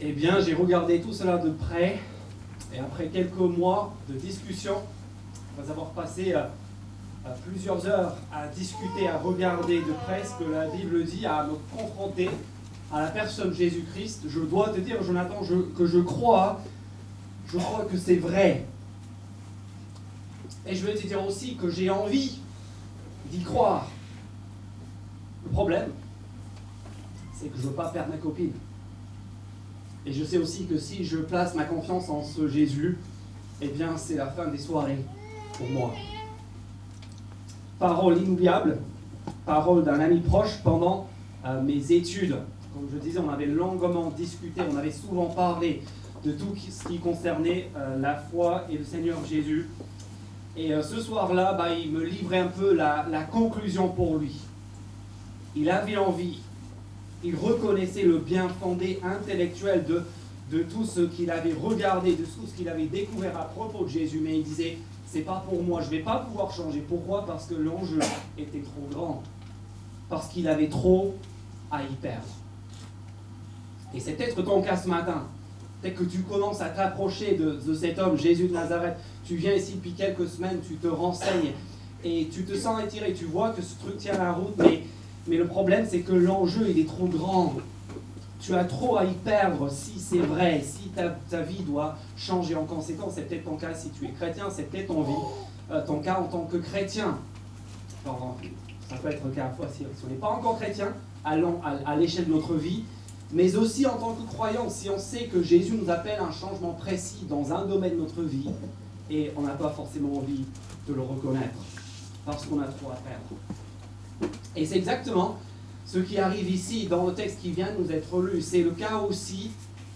Eh bien, j'ai regardé tout cela de près, et après quelques mois de discussion, après avoir passé euh, euh, plusieurs heures à discuter, à regarder de près ce que la Bible dit, à me confronter à la personne Jésus-Christ, je dois te dire, Jonathan, que je crois, je crois que c'est vrai. Et je veux te dire aussi que j'ai envie d'y croire. Le problème, c'est que je ne veux pas perdre ma copine. Et je sais aussi que si je place ma confiance en ce Jésus, eh bien c'est la fin des soirées pour moi. Parole inoubliable, parole d'un ami proche pendant euh, mes études. Comme je disais, on avait longuement discuté, on avait souvent parlé de tout ce qui concernait euh, la foi et le Seigneur Jésus. Et euh, ce soir-là, bah, il me livrait un peu la, la conclusion pour lui. Il avait envie il reconnaissait le bien fondé intellectuel de, de tout ce qu'il avait regardé, de tout ce qu'il avait découvert à propos de Jésus, mais il disait, c'est pas pour moi, je vais pas pouvoir changer. Pourquoi? Parce que l'enjeu était trop grand. Parce qu'il avait trop à y perdre. Et c'est peut-être ton cas ce matin. Peut-être que tu commences à t'approcher de, de cet homme, Jésus de Nazareth. Tu viens ici depuis quelques semaines, tu te renseignes et tu te sens étiré. Tu vois que ce truc tient la route, mais mais le problème, c'est que l'enjeu, il est trop grand. Tu as trop à y perdre si c'est vrai, si ta, vie doit changer en conséquence. C'est peut-être ton cas si tu es chrétien, c'est peut-être ton, euh, ton cas en tant que chrétien. ça peut être le cas à fois si, on n'est pas encore chrétien, allons à, l'échelle de notre vie, mais aussi en tant que croyant, si on sait que Jésus nous appelle à un changement précis dans un domaine de notre vie, et on n'a pas forcément envie de le reconnaître, parce qu'on a trop à perdre. Et c'est exactement ce qui arrive ici dans le texte qui vient de nous être lu. C'est le cas aussi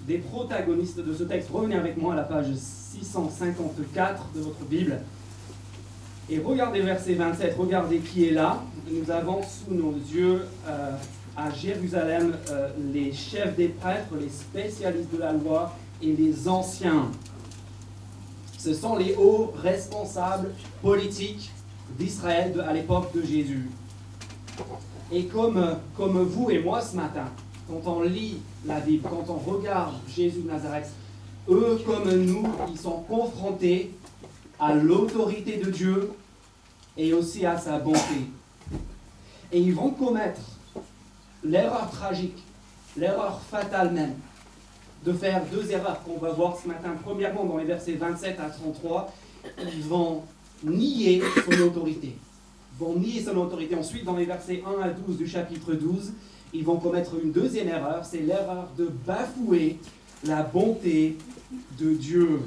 des protagonistes de ce texte. Revenez avec moi à la page 654 de votre Bible. Et regardez verset 27, regardez qui est là. Nous avons sous nos yeux euh, à Jérusalem euh, les chefs des prêtres, les spécialistes de la loi et les anciens. Ce sont les hauts responsables politiques d'Israël à l'époque de Jésus. Et comme, vous et moi ce matin, quand on lit la Bible, quand on regarde Jésus de Nazareth, eux comme nous, ils sont confrontés à l'autorité de Dieu et aussi à sa bonté. Et ils vont commettre l'erreur tragique, l'erreur fatale même, de faire deux erreurs qu'on va voir ce matin. Premièrement, dans les versets 27 à 33, ils vont nier son autorité vont nier son autorité. Ensuite, dans les versets 1 à 12 du chapitre 12, ils vont commettre une deuxième erreur, c'est l'erreur de bafouer la bonté de Dieu.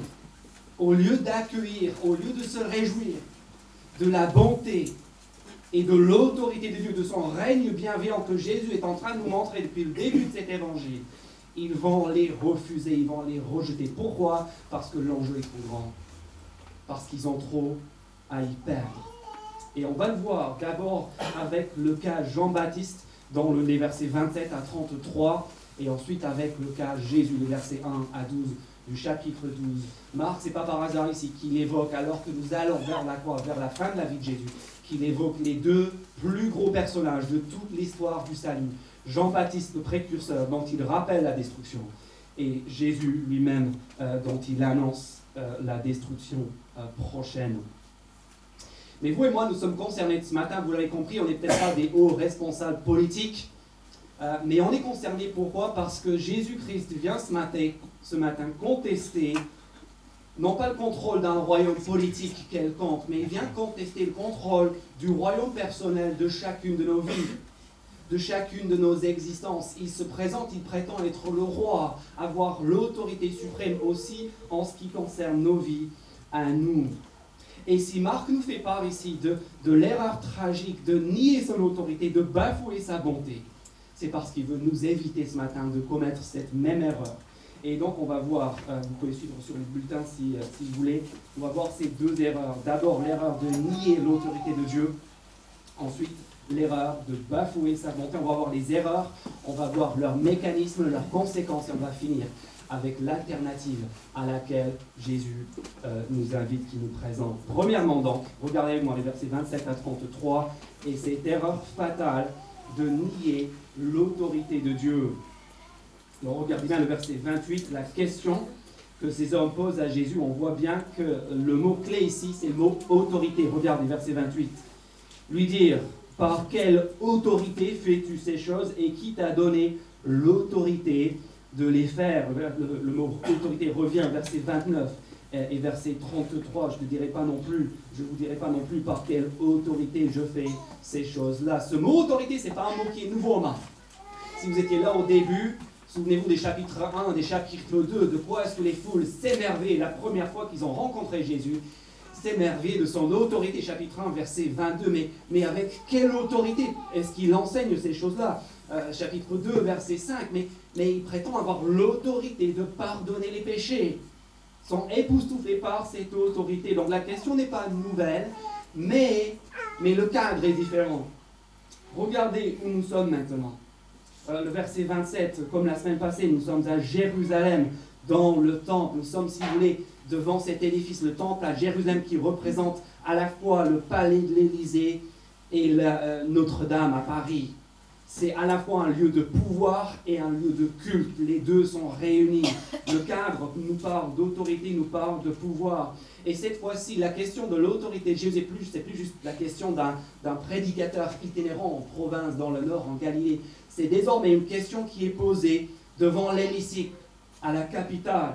Au lieu d'accueillir, au lieu de se réjouir de la bonté et de l'autorité de Dieu, de son règne bienveillant que Jésus est en train de nous montrer depuis le début de cet évangile, ils vont les refuser, ils vont les rejeter. Pourquoi? Parce que l'enjeu est trop grand. Parce qu'ils ont trop à y perdre. Et on va le voir d'abord avec le cas Jean-Baptiste dans les versets 27 à 33, et ensuite avec le cas Jésus, les versets 1 à 12 du chapitre 12. Marc, c'est pas par hasard ici qu'il évoque, alors que nous allons vers la croix, vers la fin de la vie de Jésus, qu'il évoque les deux plus gros personnages de toute l'histoire du salut. Jean-Baptiste, le précurseur, dont il rappelle la destruction, et Jésus lui-même, euh, dont il annonce euh, la destruction euh, prochaine. Mais vous et moi, nous sommes concernés ce matin, vous l'avez compris, on n'est peut-être pas des hauts responsables politiques, euh, mais on est concernés pourquoi? Parce que Jésus-Christ vient ce matin, ce matin contester, non pas le contrôle d'un royaume politique quelconque, mais il vient contester le contrôle du royaume personnel de chacune de nos vies, de chacune de nos existences. Il se présente, il prétend être le roi, avoir l'autorité suprême aussi en ce qui concerne nos vies à nous. Et si Marc nous fait part ici de, de l'erreur tragique de nier son autorité, de bafouer sa bonté, c'est parce qu'il veut nous éviter ce matin de commettre cette même erreur. Et donc on va voir, euh, vous pouvez suivre sur le bulletin si, euh, si vous voulez, on va voir ces deux erreurs. D'abord l'erreur de nier l'autorité de Dieu, ensuite l'erreur de bafouer sa bonté. On va voir les erreurs, on va voir leurs mécanismes, leurs conséquences et on va finir avec l'alternative à laquelle Jésus euh, nous invite, qui nous présente. Premièrement donc, regardez moi les versets 27 à 33, et cette erreur fatale de nier l'autorité de Dieu. Alors regardez bien le verset 28, la question que ces hommes posent à Jésus, on voit bien que le mot clé ici, c'est le mot autorité. Regardez verset 28. Lui dire, par quelle autorité fais-tu ces choses et qui t'a donné l'autorité de les faire le, mot autorité revient verset 29 et verset 33. Je ne dirai pas non plus, je vous dirai pas non plus par quelle autorité je fais ces choses-là. Ce mot autorité, c'est pas un mot qui est nouveau en Si vous étiez là au début, souvenez-vous des chapitres 1, des chapitres 2, de quoi est-ce que les foules s'émerveillaient la première fois qu'ils ont rencontré Jésus? S'émerveiller de son autorité, chapitre 1, verset 22, mais, mais avec quelle autorité est-ce qu'il enseigne ces choses-là? Euh, Chapitre 2, verset 5, mais, il prétend avoir l'autorité de pardonner les péchés. Sont époustouflés par cette autorité. Donc la question n'est pas nouvelle, mais, le cadre est différent. Regardez où nous sommes maintenant. Le verset 27, comme la semaine passée, nous sommes à Jérusalem, dans le temple. Nous sommes, si vous voulez, devant cet édifice, le temple à Jérusalem, qui représente à la fois le palais de l'Élysée et euh, Notre-Dame à Paris. C'est à la fois un lieu de pouvoir et un lieu de culte. Les deux sont réunis. Le cadre nous parle d'autorité, nous parle de pouvoir. Et cette fois-ci, la question de l'autorité de Jésus, c'est plus, plus juste la question d'un prédicateur itinérant en province, dans le nord, en Galilée. C'est désormais une question qui est posée devant l'hémicycle, à la capitale.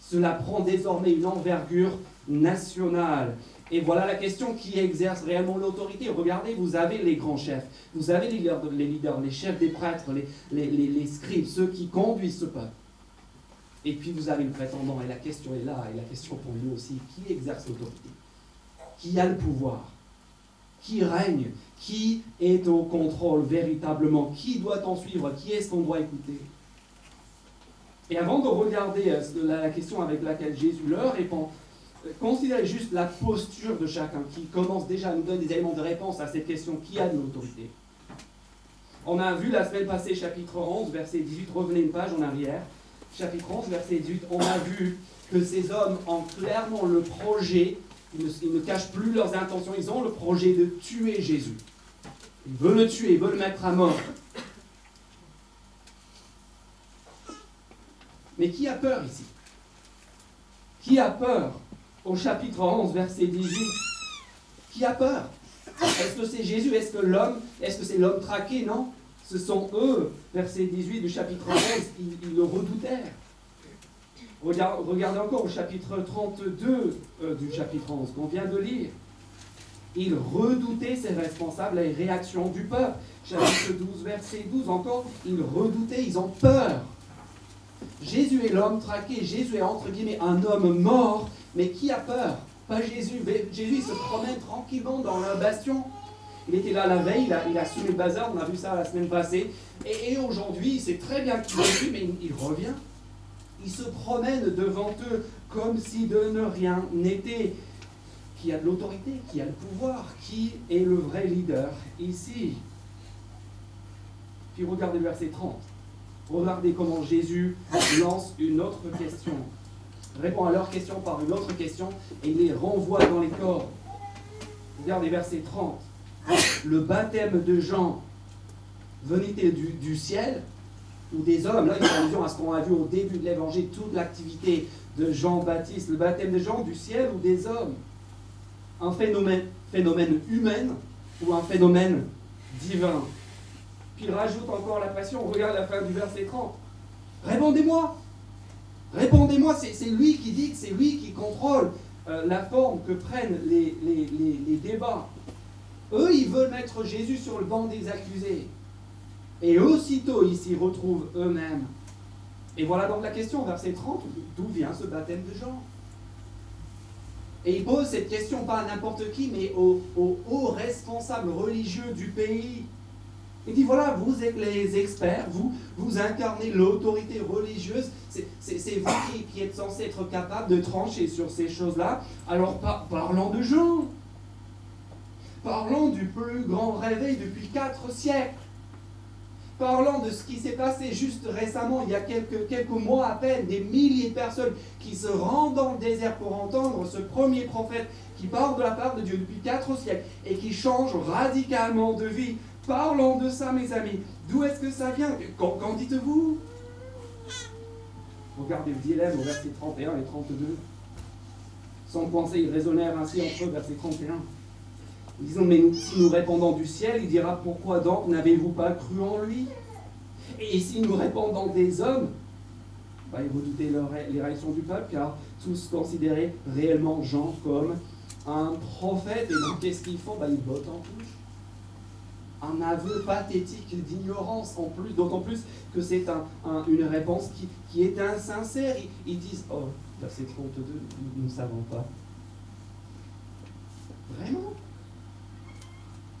Cela prend désormais une envergure nationale. Et voilà la question qui exerce réellement l'autorité. Regardez, vous avez les grands chefs, vous avez les leaders, les, chefs des prêtres, les, les, scribes, ceux qui conduisent ce peuple. Et puis vous avez le prétendant, et la question est là, et la question pour nous aussi, qui exerce l'autorité? Qui a le pouvoir? Qui règne? Qui est au contrôle véritablement? Qui doit en suivre? Qui est-ce qu'on doit écouter? Et avant de regarder euh, la question avec laquelle Jésus leur répond, considérez juste la posture de chacun qui commence déjà à nous donner des éléments de réponse à cette question qui a de l'autorité? On a vu la semaine passée, chapitre 11, verset 18, revenez une page en arrière. Chapitre 11, verset 18, on a vu que ces hommes ont clairement le projet, ils ne, cachent plus leurs intentions, ils ont le projet de tuer Jésus. Ils veulent le tuer, ils veulent le mettre à mort. Mais qui a peur ici? Qui a peur? Au chapitre 11, verset 18, qui a peur? Est-ce que c'est Jésus? Est-ce que l'homme Est-ce que c'est l'homme traqué? Non. Ce sont eux, verset 18 du chapitre 11, ils, le redoutèrent. regardez encore au chapitre 32 euh, du chapitre 11 qu'on vient de lire. Ils redoutaient ces responsables les réactions du peuple. Chapitre 12, verset 12 encore, ils redoutaient, ils ont peur. Jésus est l'homme traqué, Jésus est entre guillemets un homme mort mais qui a peur? Pas Jésus. Jésus se promène tranquillement dans le bastion. Il était là la veille, il a, il a soumis le bazar, on a vu ça la semaine passée. Et, aujourd'hui, c'est très bien est vu, mais il, revient. Il se promène devant eux comme si de ne rien n'était. Qui a de l'autorité, qui a le pouvoir, qui est le vrai leader ici? Puis regardez le verset 30. Regardez comment Jésus lance une autre question répond à leur question par une autre question et il les renvoie dans les corps. Regardez verset 30. Le baptême de Jean venait-il du, ciel ou des hommes? Là, il fait allusion à ce qu'on a vu au début de l'évangile, toute l'activité de Jean-Baptiste. Le baptême de Jean du ciel ou des hommes? Un phénomène humain ou un phénomène divin? Puis il rajoute encore la passion. Regarde la fin du verset 30. Répondez-moi Répondez-moi, c'est lui qui dit que c'est lui qui contrôle euh, la forme que prennent les, débats. Eux, ils veulent mettre Jésus sur le banc des accusés. Et aussitôt, ils s'y retrouvent eux-mêmes. Et voilà donc la question, verset 30, d'où vient ce baptême de Jean? Et il pose cette question pas à n'importe qui, mais aux hauts responsables religieux du pays. Il dit voilà, vous êtes les experts, vous, vous incarnez l'autorité religieuse, c'est vous qui, êtes censés être capables de trancher sur ces choses-là. Alors parlons de Jean. Parlons du plus grand réveil depuis quatre siècles. Parlons de ce qui s'est passé juste récemment, il y a quelques, quelques mois à peine, des milliers de personnes qui se rendent dans le désert pour entendre ce premier prophète qui parle de la part de Dieu depuis quatre siècles et qui change radicalement de vie. Parlons de ça, mes amis. D'où est-ce que ça vient Qu'en dites-vous Regardez le dilemme au verset 31 et 32. Sans penser, ils raisonnèrent ainsi entre eux, verset 31. Ils disent, mais si nous répondons du ciel, il dira, pourquoi donc n'avez-vous pas cru en lui? Et si nous répondons des hommes, bah, ils redoutaient les réactions du peuple, car tous considéraient réellement Jean comme un prophète. Et donc, qu'est-ce qu'ils font? Bah, Ils bottent en touche un aveu pathétique d'ignorance en plus, d'autant plus que c'est une réponse qui, est insincère. Ils, disent Oh, verset 32, nous ne savons pas. Vraiment?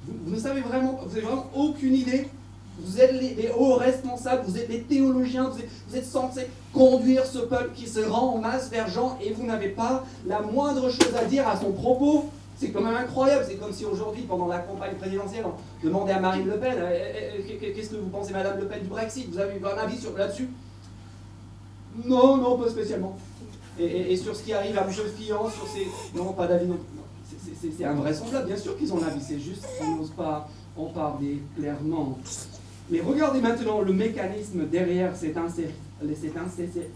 Vous, ne savez vraiment, vous n'avez vraiment aucune idée. Vous êtes les, hauts responsables, vous êtes les théologiens, vous êtes censés conduire ce peuple qui se rend en masse vers Jean et vous n'avez pas la moindre chose à dire à son propos. C'est quand même incroyable. C'est comme si aujourd'hui, pendant la campagne présidentielle, on demandait à Marine Le Pen euh, euh, euh, Qu'est-ce que vous pensez, Madame Le Pen, du Brexit? Vous avez un avis là-dessus? Non, non, pas spécialement. Et, sur ce qui arrive à M. Fillon, sur ces. Non, pas d'avis non. C'est invraisemblable, bien sûr qu'ils ont l'avis, c'est juste qu'ils n'osent pas en parler clairement. Mais regardez maintenant le mécanisme derrière cette, cette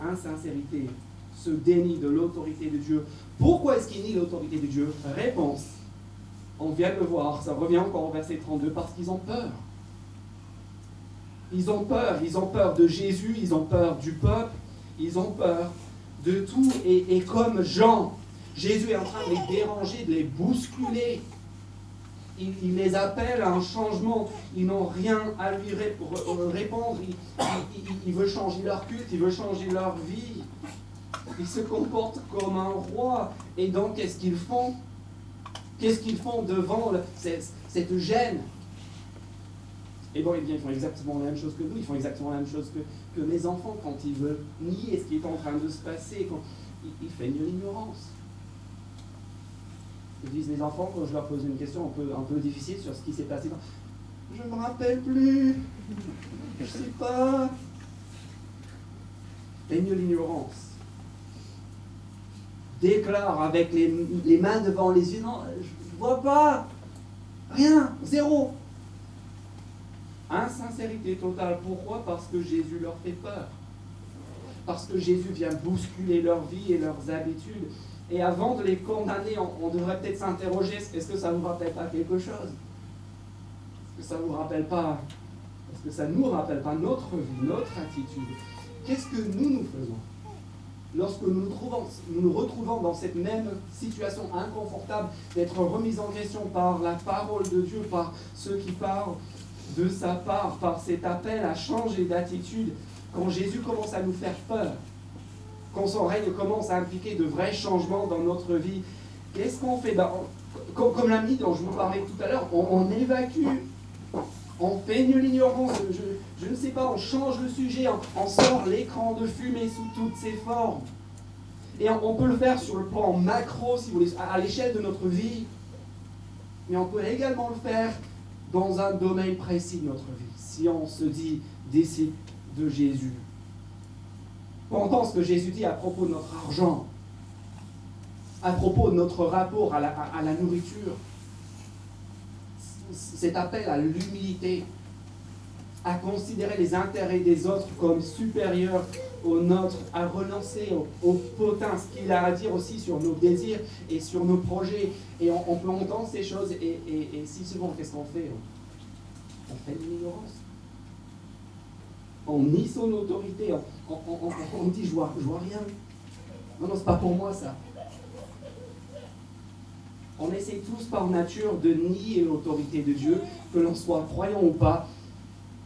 insincérité ce déni de l'autorité de Dieu. Pourquoi est-ce qu'il nie l'autorité de Dieu? Réponse. On vient de le voir, ça revient encore au verset 32, parce qu'ils ont peur. Ils ont peur, ils ont peur de Jésus, ils ont peur du peuple, ils ont peur de tout. Et, comme Jean, Jésus est en train de les déranger, de les bousculer. Il, les appelle à un changement. Ils n'ont rien à lui répondre. il veut changer leur culte, il veut changer leur vie. Ils se comportent comme un roi. Et donc, qu'est-ce qu'ils font? Qu'est-ce qu'ils font devant cette, gêne? Et bon, eh bien, ils font exactement la même chose que nous, ils font exactement la même chose que, mes enfants quand ils veulent nier ce qui est en train de se passer, quand ils, feignent l'ignorance. Ils disent mes enfants, quand je leur pose une question un peu, un peu difficile sur ce qui s'est passé, je ne me rappelle plus, je ne sais pas. Feignent l'ignorance déclare avec les, mains devant les yeux, non, je ne vois pas, rien, zéro. Insincérité totale. Pourquoi? Parce que Jésus leur fait peur. Parce que Jésus vient bousculer leur vie et leurs habitudes. Et avant de les condamner, on, devrait peut-être s'interroger, est-ce que ça ne vous rappelle pas quelque chose? Est-ce que ça ne vous rappelle pas Est-ce que ça ne nous rappelle pas notre vie, notre attitude? Qu'est-ce que nous nous faisons? Lorsque nous nous, trouvons, nous nous retrouvons dans cette même situation inconfortable d'être remis en question par la parole de Dieu, par ceux qui parlent de sa part, par cet appel à changer d'attitude, quand Jésus commence à nous faire peur, quand son règne commence à impliquer de vrais changements dans notre vie, qu'est-ce qu'on fait? Ben, Comme l'ami dont je vous parlais tout à l'heure, on, évacue on peigne l'ignorance, je, ne sais pas, on change le sujet, on, sort l'écran de fumée sous toutes ses formes. Et on, peut le faire sur le plan macro, si vous voulez, à, l'échelle de notre vie. Mais on peut également le faire dans un domaine précis de notre vie. Si on se dit disciple de Jésus. Entend ce que Jésus dit à propos de notre argent, à propos de notre rapport à la nourriture, cet appel à l'humilité, à considérer les intérêts des autres comme supérieurs aux nôtres, à renoncer au, potin, ce qu'il a à dire aussi sur nos désirs et sur nos projets. Et on, peut entendre ces choses, et, si souvent, qu'est-ce qu'on fait? On, fait de l'ignorance. On nie son autorité, on, dit je vois, vois rien. Non, non, c'est pas pour moi ça. On essaie tous par nature de nier l'autorité de Dieu, que l'on soit croyant ou pas,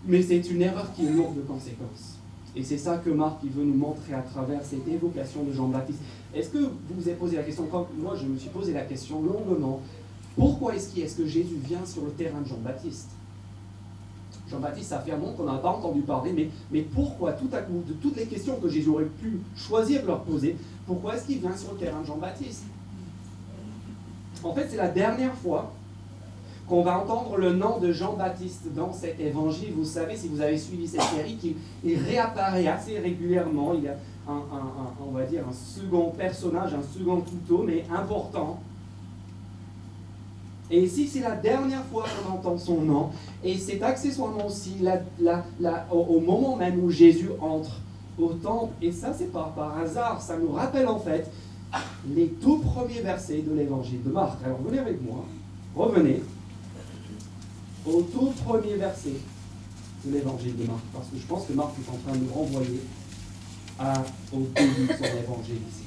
mais c'est une erreur qui est lourde de conséquences. Et c'est ça que Marc veut nous montrer à travers cette évocation de Jean-Baptiste. Est-ce que vous vous êtes posé la question, comme moi je me suis posé la question longuement, pourquoi est-ce est que Jésus vient sur le terrain de Jean-Baptiste? Jean-Baptiste affirme qu'on n'a pas entendu parler, mais pourquoi tout à coup, de toutes les questions que Jésus aurait pu choisir de leur poser, pourquoi est-ce qu'il vient sur le terrain de Jean-Baptiste? En fait, c'est la dernière fois qu'on va entendre le nom de Jean-Baptiste dans cet évangile. Vous savez, si vous avez suivi cette série, qu'il réapparaît assez régulièrement. Il y a un, on va dire, un second personnage, un second couteau, mais important. Et ici, c'est la dernière fois qu'on entend son nom. Et c'est accessoirement aussi la, au moment même où Jésus entre au temple. Et ça, c'est pas par hasard. Ça nous rappelle en fait les tout premiers versets de l'évangile de Marc. Alors venez avec moi. Revenez au tout premier verset de l'évangile de Marc. Parce que je pense que Marc est en train de nous renvoyer au début de son évangile ici.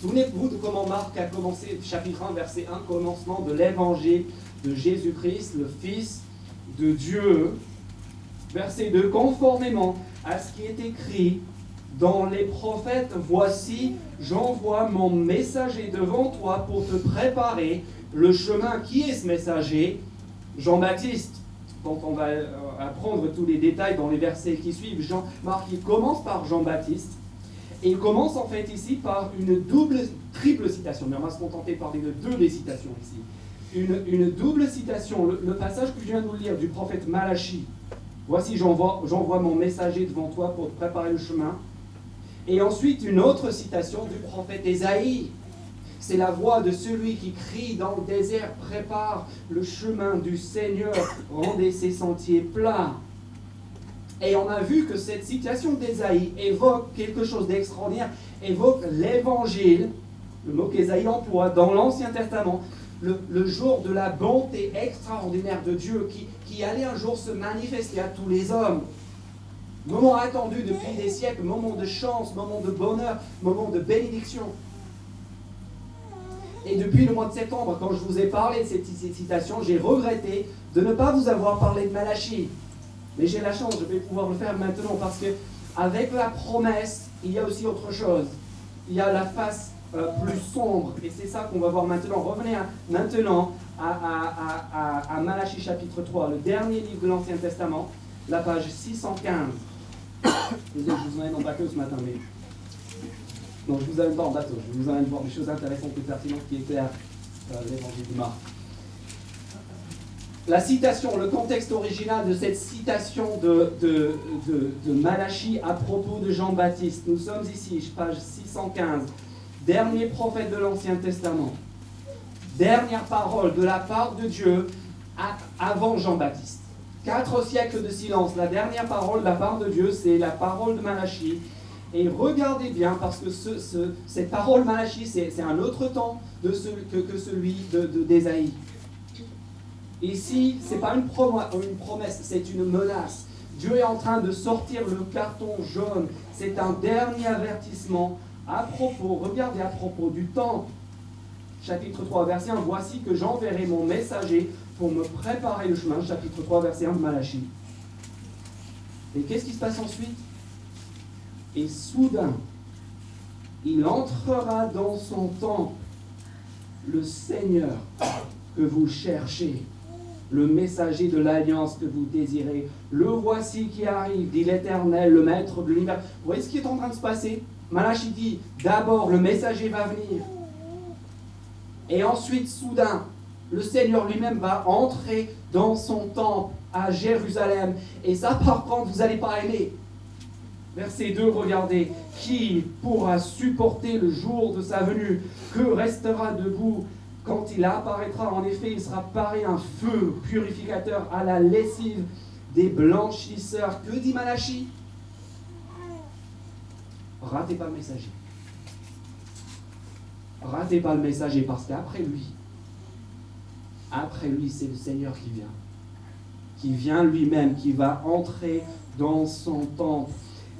Souvenez-vous de comment Marc a commencé, chapitre 1, verset 1, commencement de l'évangile de Jésus-Christ, le Fils de Dieu. Verset 2, conformément à ce qui est écrit dans les prophètes, voici, j'envoie mon messager devant toi pour te préparer le chemin. Qui est ce messager? Jean-Baptiste, dont on va euh, apprendre tous les détails dans les versets qui suivent. Jean, Marc, il commence par Jean-Baptiste. Et il commence en fait ici par une double, triple citation. Mais on va se contenter de parler de deux des citations ici. Une, double citation, le, passage que je viens de vous lire du prophète Malachi. Voici, j'envoie mon messager devant toi pour te préparer le chemin. Et ensuite, une autre citation du prophète Ésaïe. C'est la voix de celui qui crie dans le désert, prépare le chemin du Seigneur, rendez ses sentiers plats. Et on a vu que cette citation d'Ésaïe évoque quelque chose d'extraordinaire, évoque l'évangile, le mot qu'Ésaïe emploie dans l'Ancien Testament, le, jour de la bonté extraordinaire de Dieu qui, qui allait un jour se manifester à tous les hommes. Moment attendu depuis des siècles, moment de chance, moment de bonheur, moment de bénédiction. Et depuis le mois de septembre, quand je vous ai parlé de cette citation, j'ai regretté de ne pas vous avoir parlé de Malachie. Mais j'ai la chance, je vais pouvoir le faire maintenant parce que avec la promesse, il y a aussi autre chose. Il y a la face euh, plus sombre. Et c'est ça qu'on va voir maintenant. Revenez maintenant à, à, Malachie chapitre 3, le dernier livre de l'Ancien Testament, la page 615. Désolé, je vous emmène en bateau ce matin, mais. Non, je vous emmène pas en bateau, je vous emmène voir des choses intéressantes et pertinentes qui éclairent euh, l'évangile de Marc. La citation, le contexte original de cette citation de, de, de, Malachie à propos de Jean-Baptiste. Nous sommes ici, page 615, dernier prophète de l'Ancien Testament. Dernière parole de la part de Dieu avant Jean-Baptiste. Quatre siècles de silence. La dernière parole de la part de Dieu, c'est la parole de Malachie. Et regardez bien, parce que ce, cette parole Malachie, c'est un autre temps de que, celui d'Ésaïe. De, Ici, ce n'est pas une, une promesse, c'est une menace. Dieu est en train de sortir le carton jaune. C'est un dernier avertissement à propos, regardez à propos du temps. Chapitre 3, verset 1, voici que j'enverrai mon messager pour me préparer le chemin, chapitre 3, verset 1 de Malachie. Et qu'est-ce qui se passe ensuite? Et soudain, il entrera dans son temple, le Seigneur que vous cherchez, le messager de l'alliance que vous désirez. Le voici qui arrive, dit l'Éternel, le Maître de l'univers. Vous voyez ce qui est en train de se passer? Malachie dit, d'abord le messager va venir. Et ensuite, soudain, le Seigneur lui-même va entrer dans son temple à Jérusalem. Et ça, par contre, vous n'allez pas aimer. Verset 2, regardez. Qui pourra supporter le jour de sa venue? Que restera debout? Quand il apparaîtra En effet, il sera paré un feu purificateur à la lessive des blanchisseurs. Que dit Malachie Ratez pas le messager. Ratez pas le messager parce qu'après lui, après lui, c'est le Seigneur qui vient. Qui vient lui-même, qui va entrer dans son temple.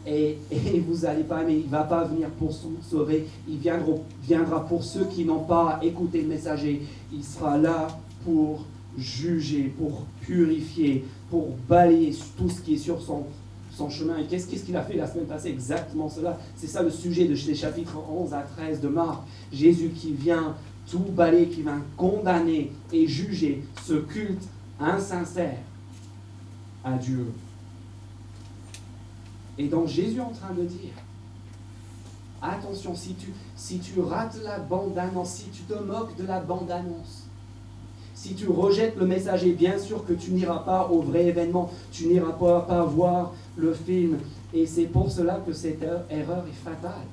Et, vous n'allez pas aimer, il ne va pas venir pour sauver, il viendra, pour ceux qui n'ont pas écouté le messager. Il sera là pour juger, pour purifier, pour balayer tout ce qui est sur son chemin. Et qu'est-ce qu'il a fait la semaine passée? Exactement cela. C'est ça le sujet de ces chapitres 11 à 13 de Marc. Jésus qui vient tout balai qui va condamner et juger ce culte insincère à Dieu. Et donc Jésus est en train de dire, attention, si tu, rates la bande-annonce, si tu te moques de la bande-annonce, si tu rejettes le messager, bien sûr que tu n'iras pas au vrai événement, tu n'iras pas voir le film. Et c'est pour cela que cette erreur est fatale.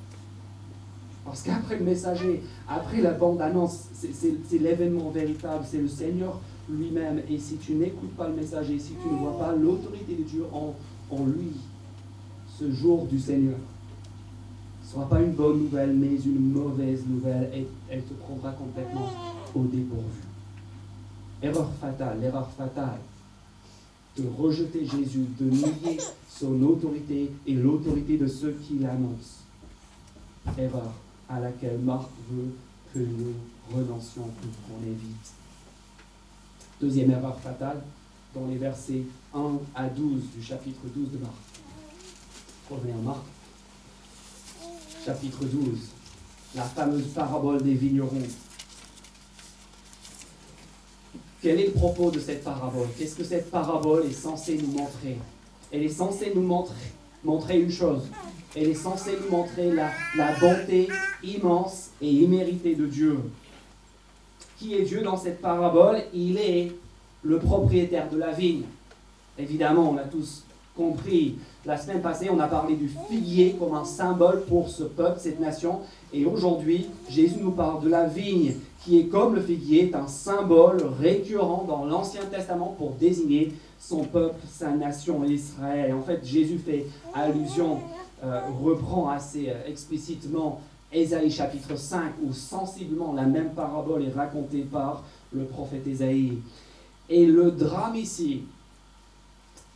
Parce qu'après le messager, après la bande-annonce, c'est l'événement véritable, c'est le Seigneur lui-même. Et si tu n'écoutes pas le messager, si tu ne vois pas l'autorité de Dieu en, lui, ce jour du Seigneur ne sera pas une bonne nouvelle, mais une mauvaise nouvelle elle te prendra complètement au dépourvu. Erreur fatale, l'erreur fatale de rejeter Jésus, de nier son autorité et l'autorité de ceux qui l'annoncent. Erreur à laquelle Marc veut que nous renoncions, qu'on évite. Deuxième erreur fatale, dans les versets 1 à 12 du chapitre 12 de Marc. Revenez à Marc, chapitre 12, la fameuse parabole des vignerons. Quel est le propos de cette parabole? Qu'est-ce que cette parabole est censée nous montrer? Elle est censée nous montrer, montrer une chose. Elle est censée nous montrer la, la bonté immense et imméritée de Dieu. Qui est Dieu dans cette parabole? Il est le propriétaire de la vigne. Évidemment, on a tous compris. La semaine passée, on a parlé du figuier comme un symbole pour ce peuple, cette nation. Et aujourd'hui, Jésus nous parle de la vigne, qui est comme le figuier, est un symbole récurrent dans l'Ancien Testament pour désigner son peuple, sa nation, Israël. En fait, Jésus fait allusion, euh, reprend assez euh, explicitement Ésaïe chapitre 5, où sensiblement la même parabole est racontée par le prophète Ésaïe. Et le drame ici,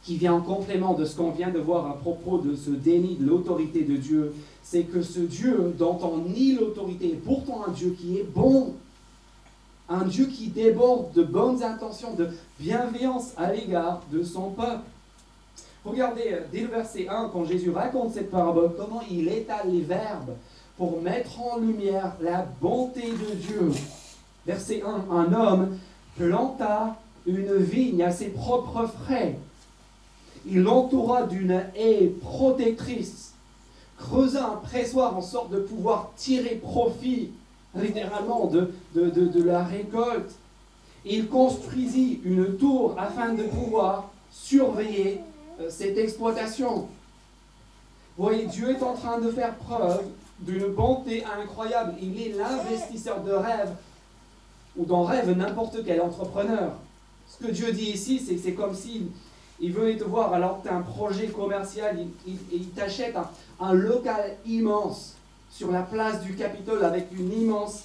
qui vient en complément de ce qu'on vient de voir à propos de ce déni de l'autorité de Dieu, c'est que ce Dieu dont on nie l'autorité est pourtant un Dieu qui est bon, un Dieu qui déborde de bonnes intentions, de bienveillance à l'égard de son peuple. Regardez euh, dès le verset 1, quand Jésus raconte cette parabole, comment il étale les verbes pour mettre en lumière la bonté de Dieu. Verset 1, un homme planta une vigne à ses propres frais il l'entoura d'une haie protectrice, creusa un pressoir en sorte de pouvoir tirer profit littéralement de, de, la récolte. Il construisit une tour afin de pouvoir surveiller euh, cette exploitation. Vous voyez, Dieu est en train de faire preuve d'une bonté incroyable. Il est l'investisseur de rêve, ou d'en rêve n'importe quel entrepreneur. Ce que Dieu dit ici, c'est que c'est comme s'il il venait te voir alors que tu as un projet commercial, il, t'achète un, local immense sur la place du Capitole avec une immense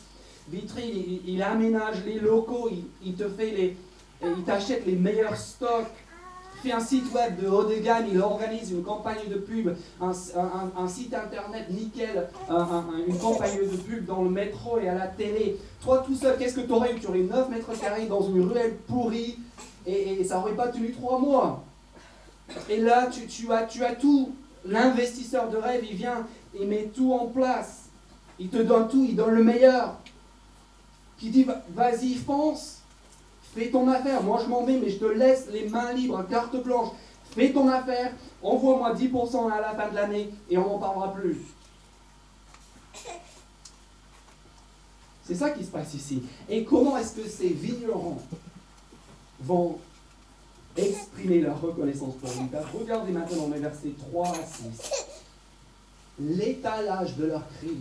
vitrine, il, aménage les locaux, il, te fait les, il t'achète les meilleurs stocks, fait un site web de haut de gamme, il organise une campagne de pub, un, site internet nickel, une campagne de pub dans le métro et à la télé. Toi tout seul, qu'est-ce que tu aurais eu? Tu aurais 9 mètres carrés dans une ruelle pourrie, et, ça n'aurait pas tenu trois mois. Et là, tu as tout. L'investisseur de rêve, il vient, il met tout en place. Il te donne tout, il donne le meilleur. Qui dit, vas-y, fonce, fais ton affaire. Moi, je m'en vais, mais je te laisse les mains libres, carte blanche. Fais ton affaire, envoie-moi 10% à la fin de l'année et on n'en parlera plus. C'est ça qui se passe ici. Et comment est-ce que ces vignerons vont exprimer leur reconnaissance pour lui. Regardez maintenant mes versets 3 à 6. L'étalage de leur cri,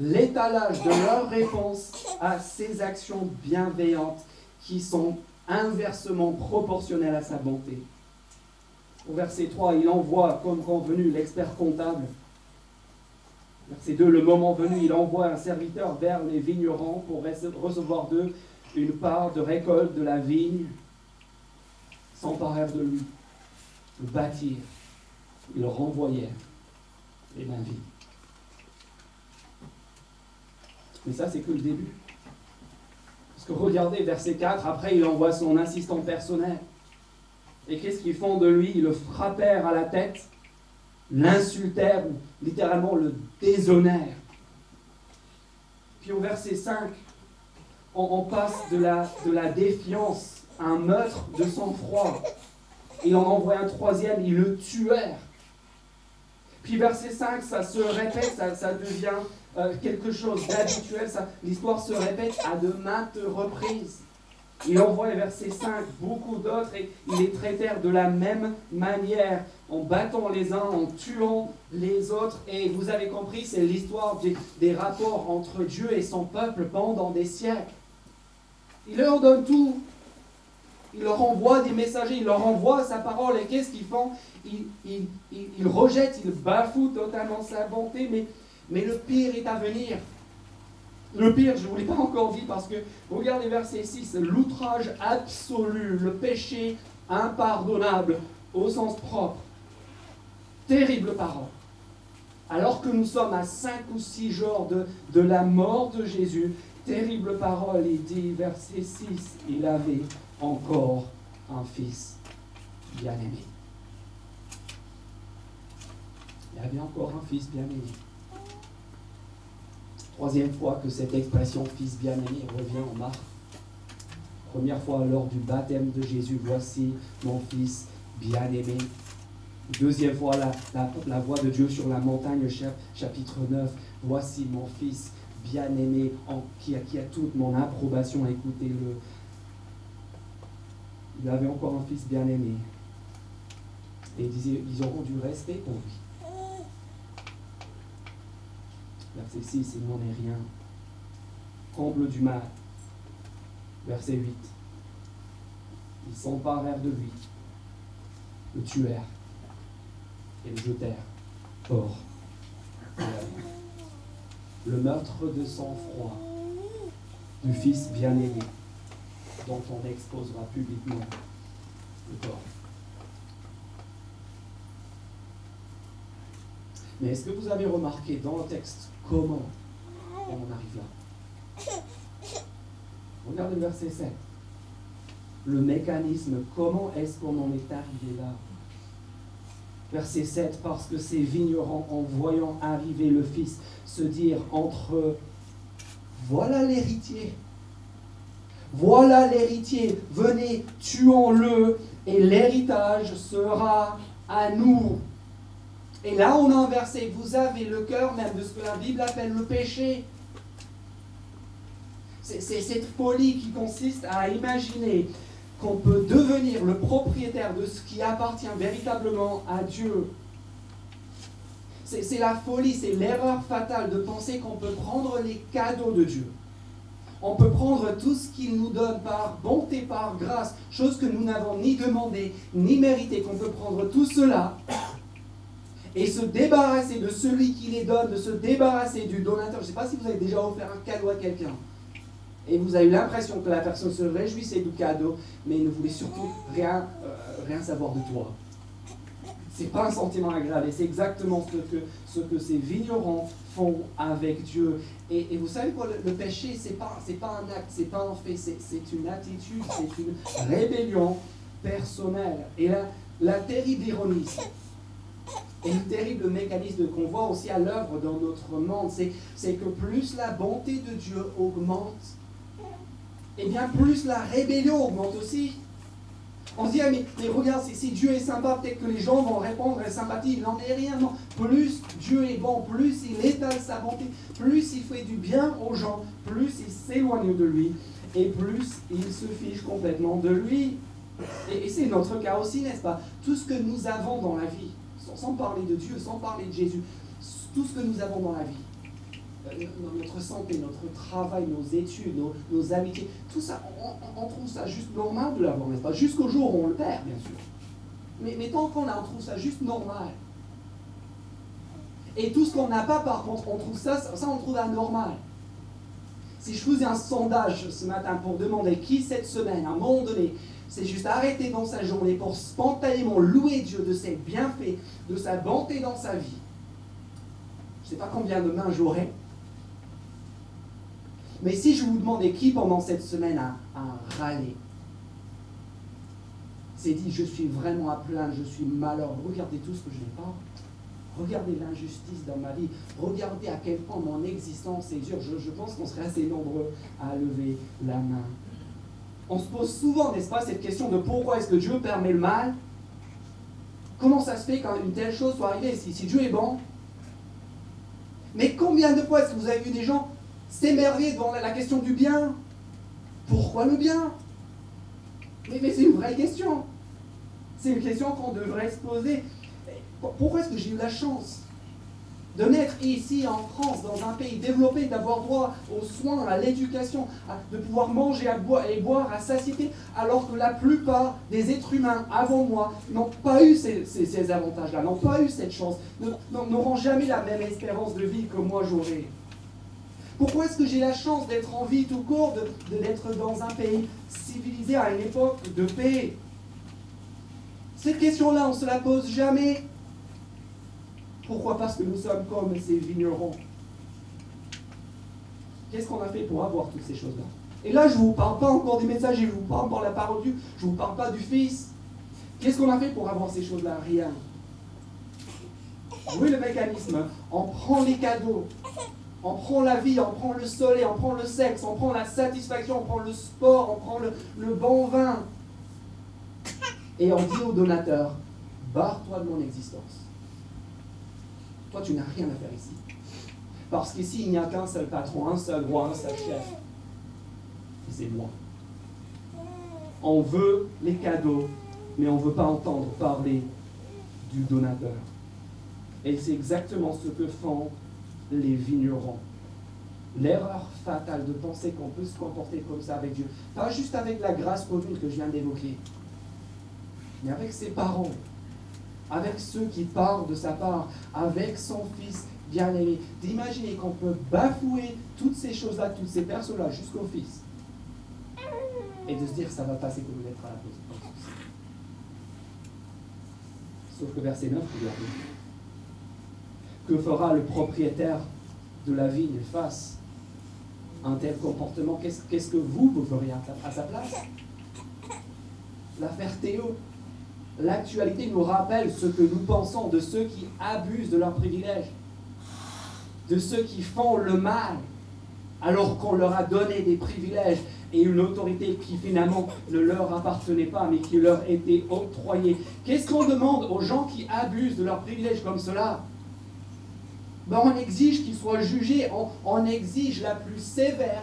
l'étalage de leur réponse à ces actions bienveillantes qui sont inversement proportionnelles à sa bonté. Au verset 3, il envoie, comme convenu, l'expert comptable. Verset 2, le moment venu, il envoie un serviteur vers les vignerons pour recevoir d'eux une part de récolte de la vigne, s'emparèrent de lui, le bâtir, ils le renvoyèrent les mains vides. Mais ça, c'est que le début. Parce que regardez, verset 4, après, il envoie son assistant personnel. Et qu'est-ce qu'ils font de lui? Ils le frappèrent à la tête, l'insultèrent, littéralement le déshonnèrent. Puis au verset 5, on, passe de la, de la défiance à un meurtre de sang-froid. Il en envoie un troisième, ils le tuèrent. Puis verset 5, ça se répète, ça, devient euh, quelque chose d'habituel. L'histoire se répète à de maintes reprises. Il envoie, verset 5, beaucoup d'autres et ils les traitèrent de la même manière, en battant les uns, en tuant les autres. Et vous avez compris, c'est l'histoire des rapports entre Dieu et son peuple pendant des siècles. Il leur donne tout. Il leur envoie des messagers, il leur envoie sa parole. Et qu'est-ce qu'ils font? Ils, rejettent, ils bafouent totalement sa bonté. Mais, le pire est à venir. Le pire, je ne vous l'ai pas encore dit parce que, regardez verset 6, l'outrage absolu, le péché impardonnable au sens propre. Terrible parole. Alors que nous sommes à cinq ou six jours de, de la mort de Jésus, terrible parole, il dit, verset 6, il avait encore un fils bien-aimé. Il avait encore un fils bien-aimé. Troisième fois que cette expression fils bien-aimé revient en Marc. Première fois lors du baptême de Jésus, voici mon fils bien-aimé. Deuxième fois, la, voix de Dieu sur la montagne, chapitre 9. Voici mon fils bien-aimé, qui qui a toute mon approbation. Écoutez-le. Il avait encore un fils bien-aimé. Et ils auront du respect pour lui. Verset 6, il n'en est rien. Comble du mal. Verset 8. Ils s'emparèrent de lui, le tuèrent et le jetèrent hors Le meurtre de sang-froid du fils bien-aimé dont on exposera publiquement le corps. Mais est-ce que vous avez remarqué dans le texte comment on arrive là Regardez le verset 7. Le mécanisme, comment est-ce qu'on en est arrivé là Verset 7, parce que ces vignerons, en voyant arriver le Fils, se dirent entre eux, voilà l'héritier. Voilà l'héritier. Venez, tuons-le, et l'héritage sera à nous. Et là, on a un verset, vous avez le cœur même de ce que la Bible appelle le péché. C'est cette folie qui consiste à imaginer qu'on peut devenir le propriétaire de ce qui appartient véritablement à Dieu. C'est la folie, c'est l'erreur fatale de penser qu'on peut prendre les cadeaux de Dieu. On peut prendre tout ce qu'il nous donne par bonté, par grâce, chose que nous n'avons ni demandé, ni mérité, qu'on peut prendre tout cela et se débarrasser de celui qui les donne, de se débarrasser du donateur. Je ne sais pas si vous avez déjà offert un cadeau à quelqu'un et vous avez eu l'impression que la personne se réjouissait du cadeau, mais ne voulait surtout rien, euh, rien savoir de toi. C'est pas un sentiment agréable et c'est exactement ce que, ce que ces vignerons avec Dieu. Et, vous savez quoi, le, péché, c'est pas, pas un acte, c'est pas un fait, c'est une attitude, c'est une rébellion personnelle. Et la, la terrible ironie, et le terrible mécanisme qu'on voit aussi à l'œuvre dans notre monde, c'est que plus la bonté de Dieu augmente, et eh bien plus la rébellion augmente aussi. On se dit, ah, mais, regarde, si, Dieu est sympa, peut-être que les gens vont répondre à sympathie. Il n'en est rien, non. Plus Dieu est bon, plus il étale sa bonté, plus il fait du bien aux gens, plus il s'éloigne de lui, et plus il se fiche complètement de lui. et c'est notre cas aussi, n'est-ce pas? Tout ce que nous avons dans la vie, sans parler de Dieu, sans parler de Jésus, tout ce que nous avons dans la vie, notre santé, notre travail, nos études, nos, amitiés, tout ça, on, trouve ça juste normal de l'avoir, n'est-ce pas? Jusqu'au jour où on le perd, bien sûr. Mais, mais tant qu'on a, on trouve ça juste normal. Et tout ce qu'on n'a pas, par contre, on trouve ça, ça, on trouve anormal. Si je faisais un sondage ce matin pour demander qui cette semaine, à un moment donné, c'est juste arrêter dans sa journée pour spontanément louer Dieu de ses bienfaits, de sa bonté dans sa vie. Je ne sais pas combien de mains j'aurai. Mais si je vous demandais qui pendant cette semaine a, râlé, c'est dit je suis vraiment à plaindre, je suis malheureux, regardez tout ce que je n'ai pas. Regardez l'injustice dans ma vie. Regardez à quel point mon existence est dure. Je, je pense qu'on serait assez nombreux à lever la main on se pose souvent, n'est-ce pas, cette question de pourquoi est-ce que Dieu permet le mal? Comment ça se fait quand une telle chose soit arrivée si, Dieu est bon Mais combien de fois est-ce que vous avez vu des gens s'émerveiller devant la, question du bien Pourquoi le bien? Mais, c'est une vraie question. C'est une question qu'on devrait se poser. Pourquoi est-ce que j'ai eu la chance de naître ici en France, dans un pays développé, d'avoir droit aux soins, à l'éducation, de pouvoir manger à et boire à satiété, alors que la plupart des êtres humains avant moi n'ont pas eu ces, avantages-là, n'ont pas eu cette chance, n'auront jamais la même espérance de vie que moi j'aurai. Pourquoi est-ce que j'ai la chance d'être en vie tout court, d'être dans un pays civilisé à une époque de paix? Cette question-là, on ne se la pose jamais. Pourquoi? Parce que nous sommes comme ces vignerons. Qu'est-ce qu'on a fait pour avoir toutes ces choses-là? Et là, je ne vous parle pas encore du message, je ne vous parle pas de la parole de Dieu, je ne vous parle pas du Fils. Qu'est-ce qu'on a fait pour avoir ces choses-là? Rien. Voyez le mécanisme? On prend les cadeaux, on prend la vie, on prend le soleil, on prend le sexe, on prend la satisfaction, on prend le sport, on prend le, bon vin. Et on dit au donateur, barre-toi de mon existence. Toi, tu n'as rien à faire ici. Parce qu'ici, il n'y a qu'un seul patron, un seul roi, un seul chef. Et c'est moi. On veut les cadeaux, mais on ne veut pas entendre parler du donateur. Et c'est exactement ce que font les vignerons. L'erreur fatale de penser qu'on peut se comporter comme ça avec Dieu. Pas juste avec la grâce commune que je viens d'évoquer, mais avec ses parents, avec ceux qui parlent de sa part, avec son Fils bien-aimé. D'imaginer qu'on peut bafouer toutes ces choses-là, toutes ces personnes-là, jusqu'au Fils. Et de se dire, ça va passer comme une à la pause. Sauf que verset 9, regardez. Que fera le propriétaire de la vigne face à un tel comportement? Qu'est-ce que vous, vous feriez à sa place? L'affaire Théo, l'actualité nous rappelle ce que nous pensons de ceux qui abusent de leurs privilèges, de ceux qui font le mal alors qu'on leur a donné des privilèges et une autorité qui finalement ne leur appartenait pas mais qui leur était octroyée. Qu'est-ce qu'on demande aux gens qui abusent de leurs privilèges comme cela? Ben, On exige qu'ils soient jugés, on, exige la plus sévère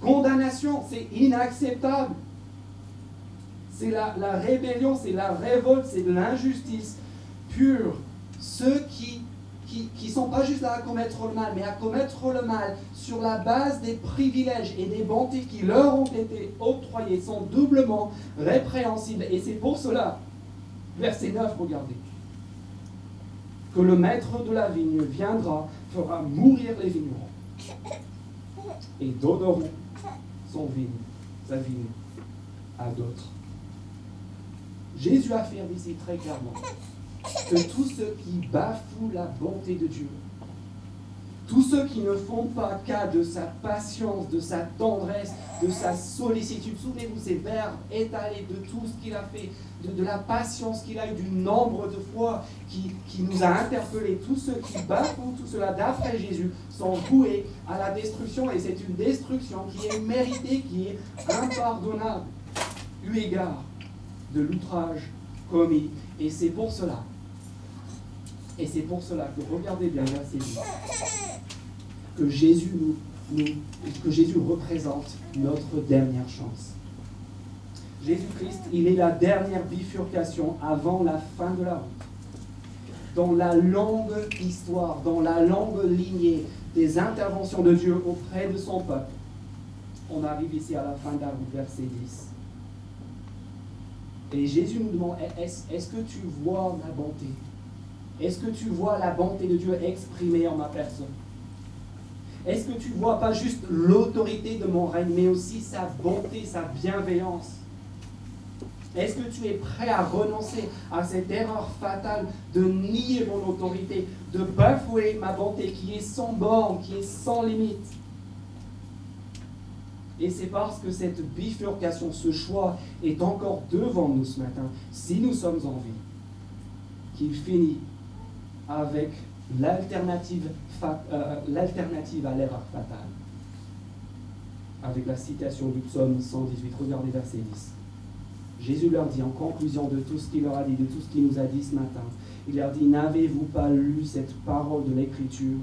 condamnation, c'est inacceptable c'est la, rébellion, c'est la révolte, c'est de l'injustice pure. Ceux qui qui ne sont pas juste là à commettre le mal, mais à commettre le mal sur la base des privilèges et des bontés qui leur ont été octroyés sont doublement répréhensibles. Et c'est pour cela, verset 9, regardez, que le maître de la vigne viendra, fera mourir les vignerons et donneront son vigne, sa vigne à d'autres. Jésus affirme ici très clairement que tous ceux qui bafouent la bonté de Dieu, tous ceux qui ne font pas cas de sa patience, de sa tendresse, de sa sollicitude, souvenez-vous ces verbes étalés de tout ce qu'il a fait, de, la patience qu'il a eu, du nombre de fois qui, qui nous a interpellés, tous ceux qui bafouent tout cela d'après Jésus sont voués à la destruction et c'est une destruction qui est méritée, qui est impardonnable, eu égard de l'outrage commis. Et c'est pour cela, et c'est pour cela que, regardez bien verset 10, que Jésus, nous, que Jésus représente notre dernière chance. Jésus-Christ, il est la dernière bifurcation avant la fin de la route. Dans la longue histoire, dans la longue lignée des interventions de Dieu auprès de son peuple, on arrive ici à la fin route, verset 10. Et Jésus nous demande, est-ce que tu vois ma bonté? Est-ce que tu vois la bonté de Dieu exprimée en ma personne? Est-ce que tu vois pas juste l'autorité de mon règne, mais aussi sa bonté, sa bienveillance? Est-ce que tu es prêt à renoncer à cette erreur fatale de nier mon autorité, de bafouer ma bonté qui est sans borne, qui est sans limite et c'est parce que cette bifurcation, ce choix est encore devant nous ce matin, si nous sommes en vie, qu'il finit avec l'alternative euh, à l'erreur fatale. Avec la citation du psaume 118, regardez verset 10. Jésus leur dit en conclusion de tout ce qu'il leur a dit, de tout ce qu'il nous a dit ce matin, il leur dit, n'avez-vous pas lu cette parole de l'Écriture?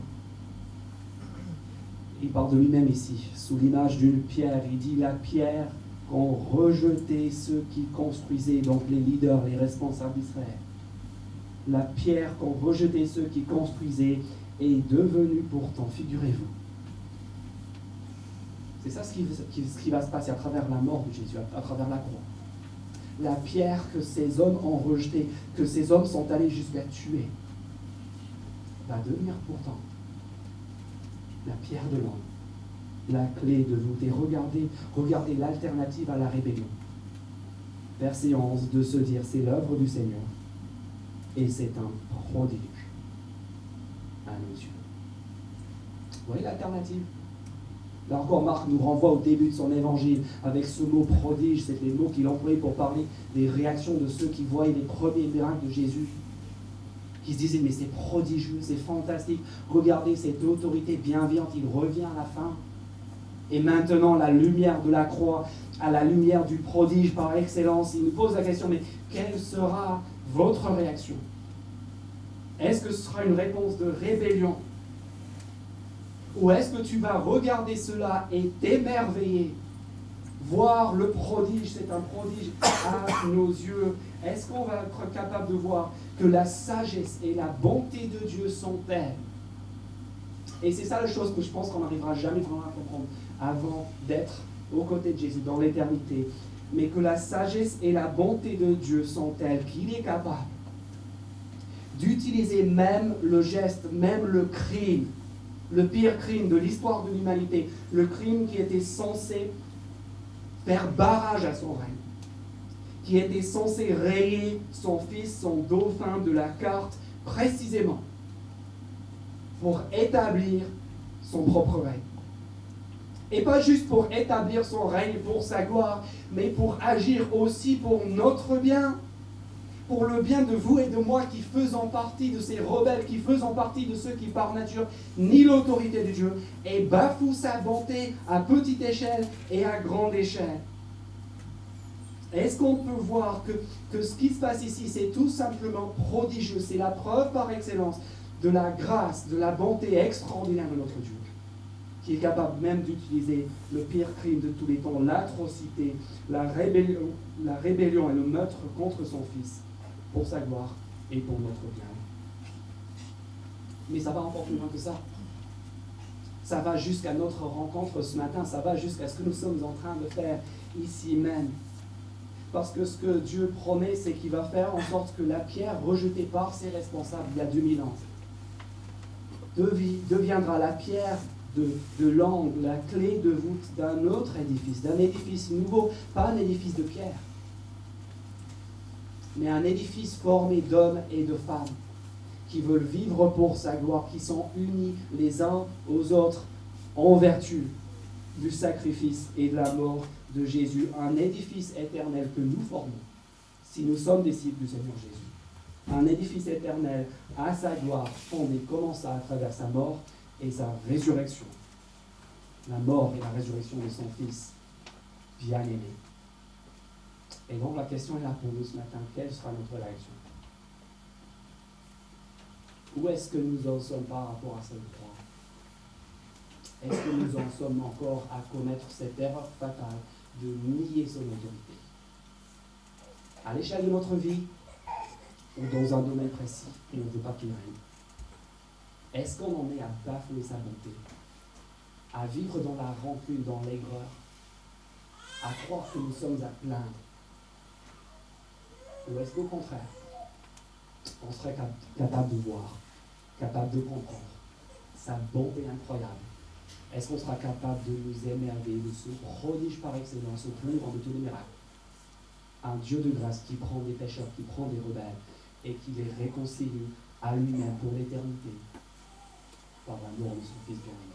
Il parle de lui-même ici, sous l'image d'une pierre. Il dit la pierre qu'ont rejeté ceux qui construisaient, donc les leaders, les responsables d'Israël. la pierre qu'ont rejeté ceux qui construisaient est devenue pourtant, figurez-vous. C'est ça ce qui, ce qui, va se passer à travers la mort de Jésus, à, travers la croix. La pierre que ces hommes ont rejetée, que ces hommes sont allés jusqu'à tuer, va devenir pourtant la pierre de l'homme, la clé de voûte. Et regardez, regardez l'alternative à la rébellion. Verset 11, de se dire, c'est l'œuvre du Seigneur et c'est un prodige à nos yeux. Vous voyez l'alternative Là encore, Marc nous renvoie au début de son évangile avec ce mot prodige, c'est les mots qu'il employait pour parler des réactions de ceux qui voyaient les premiers miracles de Jésus, qui se disaient mais c'est prodigieux, c'est fantastique, regardez cette autorité bienveillante, il revient à la fin. Et maintenant, la lumière de la croix, à la lumière du prodige par excellence, il nous pose la question, mais quelle sera votre réaction? Est-ce que ce sera une réponse de rébellion Ou est-ce que tu vas regarder cela et t'émerveiller? Voir le prodige, c'est un prodige à nos yeux. Est-ce qu'on va être capable de voir que la sagesse et la bonté de Dieu sont telles? Et c'est ça la chose que je pense qu'on n'arrivera jamais vraiment à comprendre avant d'être aux côtés de Jésus dans l'éternité. Mais que la sagesse et la bonté de Dieu sont telles qu'il est capable d'utiliser même le geste, même le crime, le pire crime de l'histoire de l'humanité, le crime qui était censé faire barrage à son règne, qui était censé rayer son fils, son dauphin de la carte, précisément pour établir son propre règne. Et pas juste pour établir son règne pour sa gloire, mais pour agir aussi pour notre bien, pour le bien de vous et de moi qui faisons partie de ces rebelles, qui faisons partie de ceux qui par nature nient l'autorité de Dieu et bafouent sa bonté à petite échelle et à grande échelle. Est-ce qu'on peut voir que, que ce qui se passe ici, c'est tout simplement prodigieux, c'est la preuve par excellence de la grâce, de la bonté extraordinaire de notre Dieu qui est capable même d'utiliser le pire crime de tous les temps, l'atrocité, la rébellion, la rébellion et le meurtre contre son Fils, pour sa gloire et pour notre bien. Mais ça va encore plus loin que ça. Ça va jusqu'à notre rencontre ce matin, ça va jusqu'à ce que nous sommes en train de faire ici même. Parce que ce que Dieu promet, c'est qu'il va faire en sorte que la pierre rejetée par ses responsables il y a 2000 ans deviendra la pierre de, l'angle, la clé de voûte d'un autre édifice, d'un édifice nouveau, pas un édifice de pierre, mais un édifice formé d'hommes et de femmes qui veulent vivre pour sa gloire, qui sont unis les uns aux autres en vertu du sacrifice et de la mort de Jésus, un édifice éternel que nous formons si nous sommes disciples du Seigneur Jésus. Un édifice éternel à sa gloire, fondé, comment ça, à travers sa mort et sa résurrection. La mort et la résurrection de son Fils bien-aimé. Et donc la question est là pour nous ce matin. Quelle sera notre réaction? Où est-ce que nous en sommes par rapport à cette croix? Est-ce que nous en sommes encore à commettre cette erreur fatale de nier son autorité? À l'échelle de notre vie ou dans un domaine précis, et on ne veut pas qu'il règne est-ce qu'on en est à bafouer sa bonté? À vivre dans la rancune, dans l'aigreur? À croire que nous sommes à plaindre Ou est-ce qu'au contraire, on serait capable de voir, capable de comprendre sa bonté incroyable? Est-ce qu'on sera capable de nous émerveiller de ce prodige par excellence, au plus grand de tous les miracles? Un Dieu de grâce qui prend des pécheurs, qui prend des rebelles et qui les réconcilie à lui-même pour l'éternité par l'amour de son Fils bien-aimé.